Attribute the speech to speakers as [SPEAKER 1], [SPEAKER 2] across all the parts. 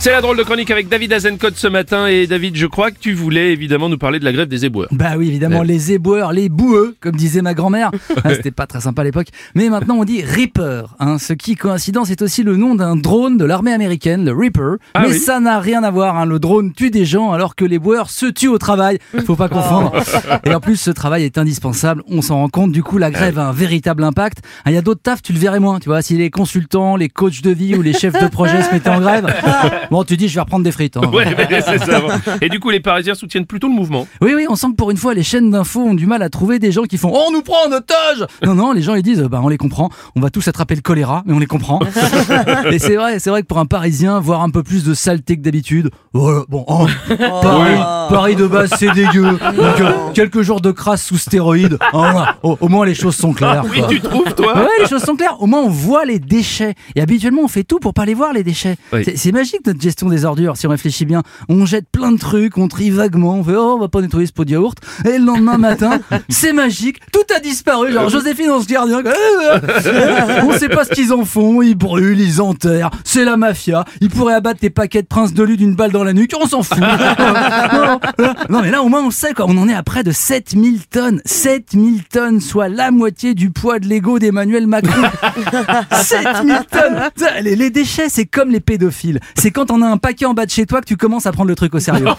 [SPEAKER 1] C'est la drôle de chronique avec David Azencott ce matin. Et David, je crois que tu voulais évidemment nous parler de la grève des éboueurs.
[SPEAKER 2] Bah oui, évidemment,
[SPEAKER 1] Ouais.
[SPEAKER 2] les éboueurs, les boueux, comme disait ma grand-mère. Ah, C'était pas très sympa à l'époque. Mais maintenant, on dit Reaper. Hein, ce qui, coïncidence, est aussi le nom d'un drone de l'armée américaine, le Reaper.
[SPEAKER 1] Ah
[SPEAKER 2] Mais
[SPEAKER 1] oui.
[SPEAKER 2] ça n'a rien à voir. Hein. Le drone tue des gens alors que les boueurs se tuent au travail. Faut pas confondre. Et en plus, ce travail est indispensable. On s'en rend compte. Du coup, la grève a un véritable impact. Ah, Il y a d'autres tafs, tu le verrais moins. Tu vois, si les consultants, les coachs de vie ou les chefs de projet se mettaient en grève, bon, tu dis, je vais reprendre des frites. hein.
[SPEAKER 1] Ouais, mais c'est ça. bon. Et du coup, les Parisiens soutiennent plutôt le mouvement.
[SPEAKER 2] Oui, oui, on sent que pour une fois, les chaînes d'infos ont du mal à trouver des gens qui font Oh, on nous prend en otage Non, non, les gens ils disent Bah, on les comprend, on va tous attraper le choléra, mais on les comprend. Et c'est vrai, c'est vrai que pour un Parisien, voir un peu plus de saleté que d'habitude, voilà, bon, oh, Paris, Paris de base, c'est dégueu. Donc, euh, quelques jours de crasse sous stéroïdes, oh, voilà, au, au moins les choses sont claires.
[SPEAKER 1] Oui,
[SPEAKER 2] quoi.
[SPEAKER 1] tu trouves, toi
[SPEAKER 2] Ouais, les choses sont claires. Au moins, on voit les déchets. Et habituellement, on fait tout pour pas les voir, les déchets.
[SPEAKER 1] Oui.
[SPEAKER 2] C'est- C'est magique, notre gestion des ordures, si on réfléchit bien. On jette plein de trucs, on trie vaguement, on fait, oh, on va pas nettoyer ce pot de yaourt. Et le lendemain matin, c'est magique. Tout a disparu. Genre, Joséphine, on se gardien. on sait pas ce qu'ils en font. Ils brûlent, ils enterrent. C'est la mafia. Ils pourraient abattre tes paquets de prince de lu d'une balle dans la nuque. On s'en fout. non, mais là, au moins, on sait, quoi. On en est à près de 7000 tonnes. 7000 tonnes, soit la moitié du poids de l'ego d'Emmanuel Macron. 7000 tonnes les déchets, c'est comme les pédophiles. C'est quand on a un paquet en bas de chez toi que tu commences à prendre le truc au sérieux.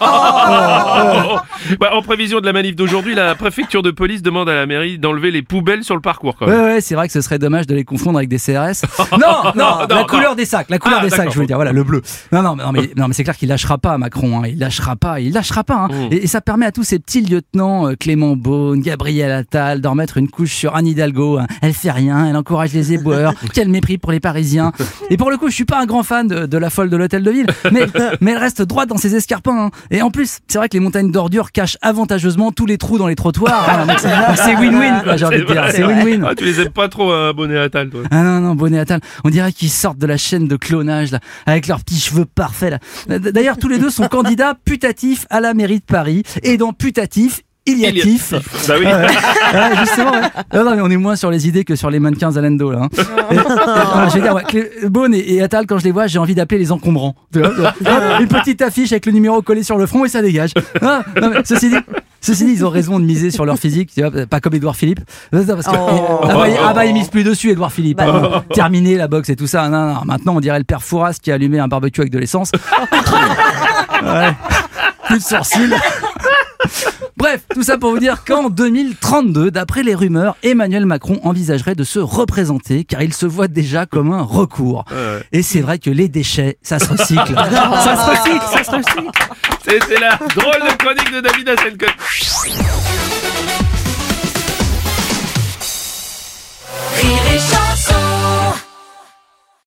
[SPEAKER 1] Bah, en prévision de la manif d'aujourd'hui, la préfecture de police demande à la mairie d'enlever les poubelles sur le parcours. Quand
[SPEAKER 2] Ouais,
[SPEAKER 1] même.
[SPEAKER 2] ouais, c'est vrai que ce serait dommage de les confondre avec des CRS. Non, non,
[SPEAKER 1] non,
[SPEAKER 2] la
[SPEAKER 1] non.
[SPEAKER 2] couleur des sacs, la couleur
[SPEAKER 1] Ah,
[SPEAKER 2] des sacs, je veux dire, voilà, le bleu. Non, non, mais- non, mais, non, mais c'est clair qu'il lâchera pas, Macron, hein, il lâchera pas, il lâchera pas. hein.
[SPEAKER 1] Mm.
[SPEAKER 2] Et, et ça permet à tous ces petits lieutenants, euh, Clément Beaune, Gabriel Attal, d'en mettre une couche sur Anne Hidalgo. hein. Elle fait rien, elle encourage les éboueurs, quel mépris pour les Parisiens. Et pour le coup, je suis pas un grand fan de, de la folle de l'hôtel de ville, mais, mais elle reste droite dans ses escarpins. hein. Et en plus, c'est vrai que les montagnes d'ordures cachent avantageusement tous les trous dans les trottoirs. hein. C'est win-win, j'ai envie de dire. C'est win-win.
[SPEAKER 1] Ah, tu les aimes pas trop, un bonnet à tal, toi.
[SPEAKER 2] Ah non, non, Bonnet Attal, on dirait qu'ils sortent de la chaîne de clonage, là, avec leurs petits cheveux parfaits, là. D'ailleurs, tous les deux sont candidats putatifs à la mairie de Paris. Et dans putatif,
[SPEAKER 1] il y a
[SPEAKER 2] tif.
[SPEAKER 1] Bah oui.
[SPEAKER 2] Ouais, justement, ouais. Non, non, mais on est moins sur les idées que sur les mannequins Zalando, là. hein. Et- euh, je veux dire, ouais, Clé- Beaune et, et Attal, quand je les vois, j'ai envie d'appeler les encombrants. Tu vois, tu vois. Hop, Une petite affiche avec le numéro collé sur le front et ça dégage. Non, non, mais ceci dit, Ceci dit, ils ont raison de miser sur leur physique, tu vois, pas comme Édouard Philippe. Non, Parce que,
[SPEAKER 3] Oh.
[SPEAKER 2] ah, bah, il- ah bah, ils misent plus dessus, Édouard Philippe. hein. Terminé la boxe et tout ça. Non, non, maintenant, on dirait le père Fouras qui a allumé un barbecue avec de l'essence. Ouais. Plus de sourcils. Bref, tout ça pour vous dire qu'en 2032, d'après les rumeurs, Emmanuel Macron envisagerait de se représenter car il se voit déjà comme un recours.
[SPEAKER 1] Ouais.
[SPEAKER 2] Et c'est vrai que les déchets, ça se recycle. ça se recycle, ça se recycle.
[SPEAKER 1] C'était la drôle de chronique de David Hasselhoff.